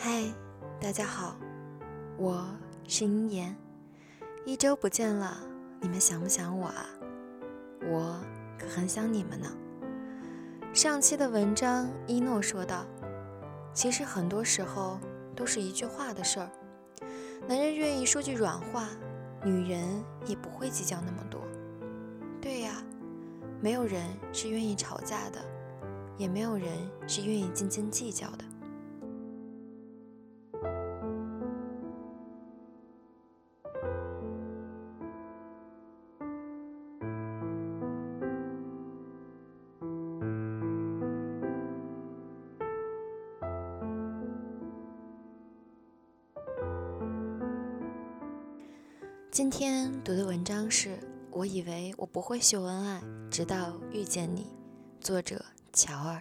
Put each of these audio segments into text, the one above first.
嗨，大家好，我是英言，一周不见了，你们想不想我啊？我可很想你们呢。上期的文章，一诺说道：“其实很多时候都是一句话的事儿，男人愿意说句软话，女人也不会计较那么多。对呀，没有人是愿意吵架的，也没有人是愿意斤斤计较的。”今天读的文章是《我以为我不会秀恩爱，直到遇见你》，作者乔尔。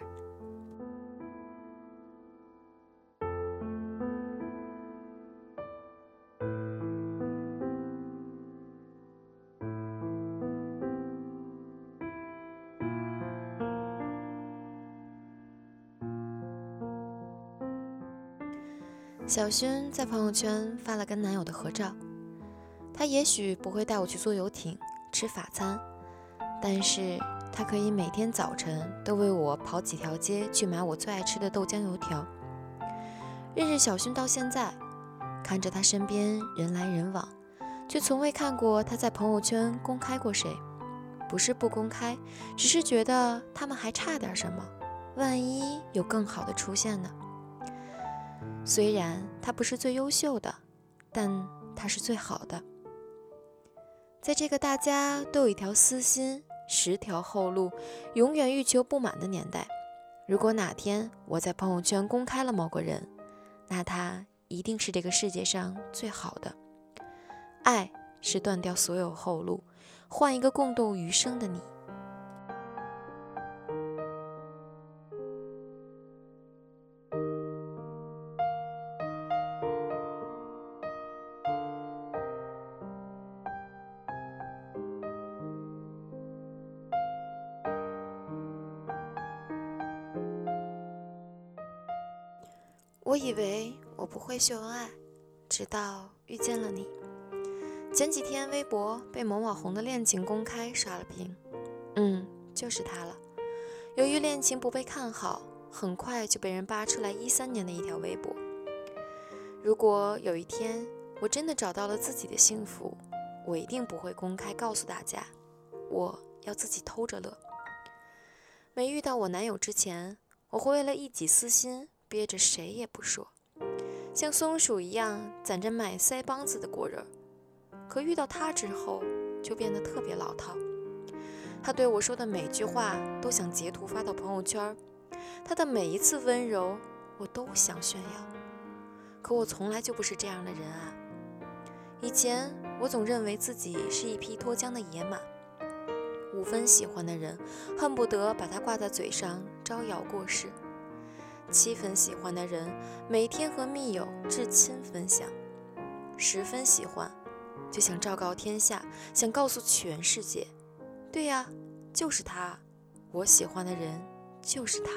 小薰在朋友圈发了跟男友的合照。他也许不会带我去坐游艇、吃法餐，但是他可以每天早晨都为我跑几条街去买我最爱吃的豆浆油条。认识小薰到现在，看着他身边人来人往，却从未看过他在朋友圈公开过谁。不是不公开，只是觉得他们还差点什么，万一有更好的出现呢？虽然他不是最优秀的，但他是最好的。在这个大家都有一条私心、十条后路、永远欲求不满的年代，如果哪天我在朋友圈公开了某个人，那他一定是这个世界上最好的。爱是断掉所有后路，换一个共度余生的你。我以为我不会秀恩爱，直到遇见了你。前几天微博被某网红的恋情公开刷了屏，嗯，就是他了。由于恋情不被看好，很快就被人扒出来一三年的一条微博。如果有一天我真的找到了自己的幸福，我一定不会公开告诉大家，我要自己偷着乐。没遇到我男友之前，我会为了一己私心。憋着谁也不说，像松鼠一样攒着买腮帮子的果仁。可遇到他之后，就变得特别老套。他对我说的每句话都想截图发到朋友圈，他的每一次温柔我都想炫耀。可我从来就不是这样的人啊！以前我总认为自己是一匹脱缰的野马，五分喜欢的人，恨不得把它挂在嘴上招摇过市。七分喜欢的人，每天和密友至亲分享；十分喜欢，就想昭告天下，想告诉全世界：对呀，就是他，我喜欢的人就是他。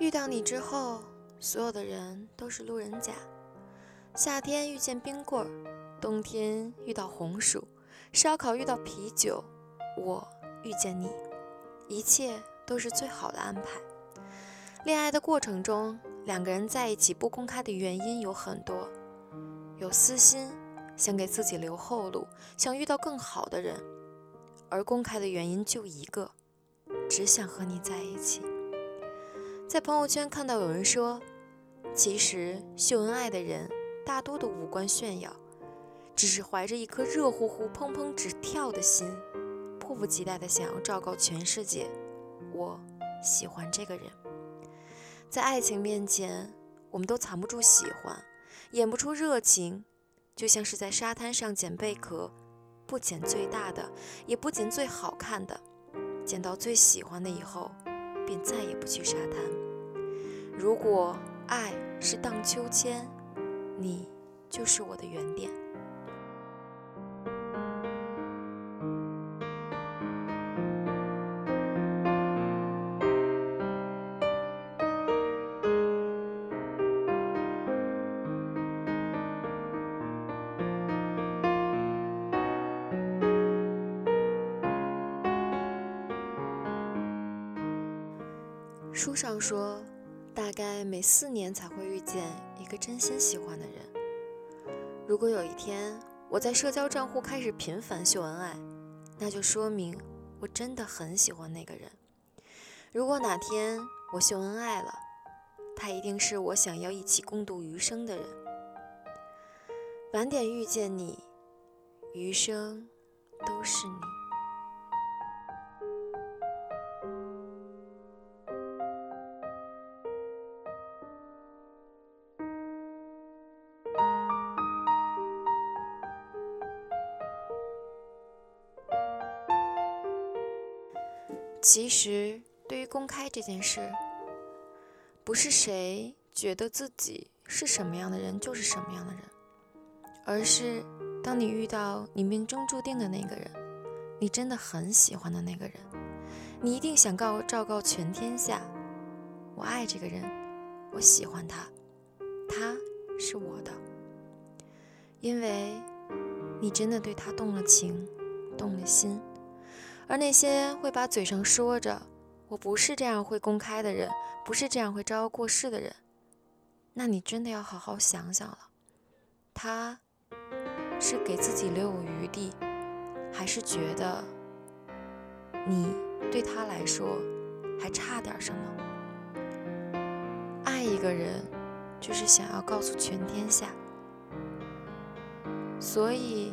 遇到你之后，所有的人都是路人甲。夏天遇见冰棍儿，冬天遇到红薯，烧烤遇到啤酒，我遇见你，一切都是最好的安排。恋爱的过程中，两个人在一起不公开的原因有很多，有私心，想给自己留后路，想遇到更好的人；而公开的原因就一个，只想和你在一起。在朋友圈看到有人说，其实秀恩爱的人大多都无关炫耀，只是怀着一颗热乎乎、砰砰直跳的心，迫不及待的想要昭告全世界，我喜欢这个人。在爱情面前，我们都藏不住喜欢，演不出热情，就像是在沙滩上捡贝壳，不捡最大的，也不捡最好看的，捡到最喜欢的以后，便再也不去沙滩。如果爱是荡秋千，你就是我的原点。书上说，大概每四年才会遇见一个真心喜欢的人。如果有一天我在社交账户开始频繁秀恩爱，那就说明我真的很喜欢那个人。如果哪天我秀恩爱了，他一定是我想要一起共度余生的人。晚点遇见你，余生都是你。其实，对于公开这件事，不是谁觉得自己是什么样的人就是什么样的人，而是当你遇到你命中注定的那个人，你真的很喜欢的那个人，你一定想告昭告全天下：我爱这个人，我喜欢他，他是我的，因为你真的对他动了情，动了心。而那些会把嘴上说着“我不是这样会公开的人，不是这样会招摇过市的人”，那你真的要好好想想了。他是给自己留有余地，还是觉得你对他来说还差点什么？爱一个人，就是想要告诉全天下，所以。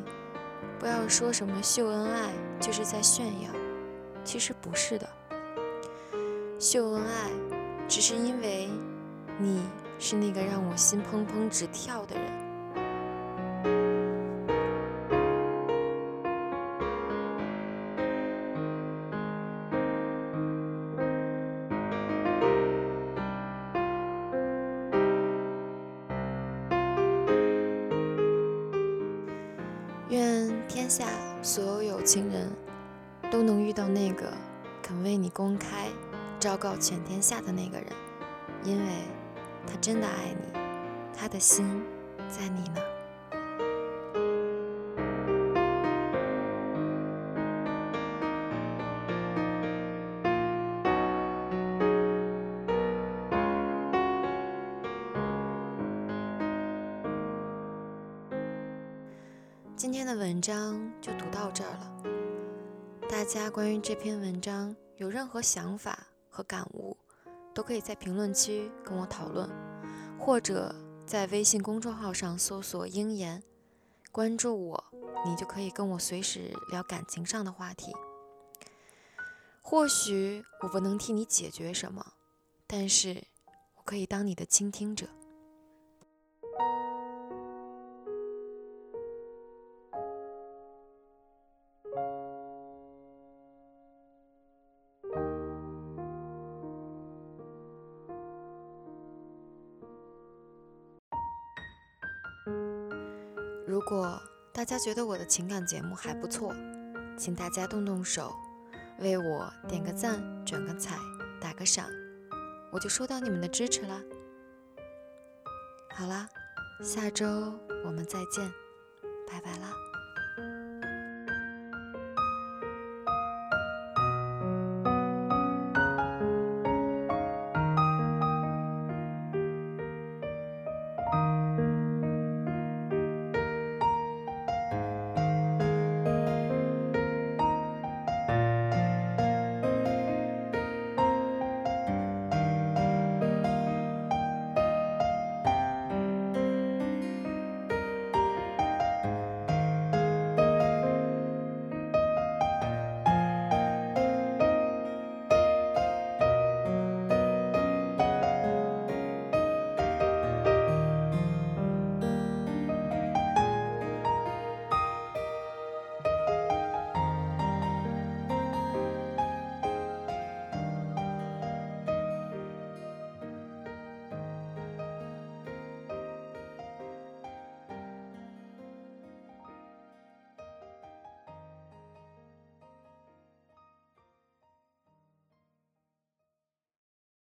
不要说什么秀恩爱就是在炫耀，其实不是的。秀恩爱只是因为你是那个让我心怦怦直跳的人。天下所有有情人都能遇到那个肯为你公开、昭告全天下的那个人，因为他真的爱你，他的心在你呢。今天的文章就读到这儿了。大家关于这篇文章有任何想法和感悟，都可以在评论区跟我讨论，或者在微信公众号上搜索“鹰言”，关注我，你就可以跟我随时聊感情上的话题。或许我不能替你解决什么，但是我可以当你的倾听者。如果大家觉得我的情感节目还不错，请大家动动手，为我点个赞、转个彩、打个赏，我就收到你们的支持啦。好啦，下周我们再见，拜拜啦。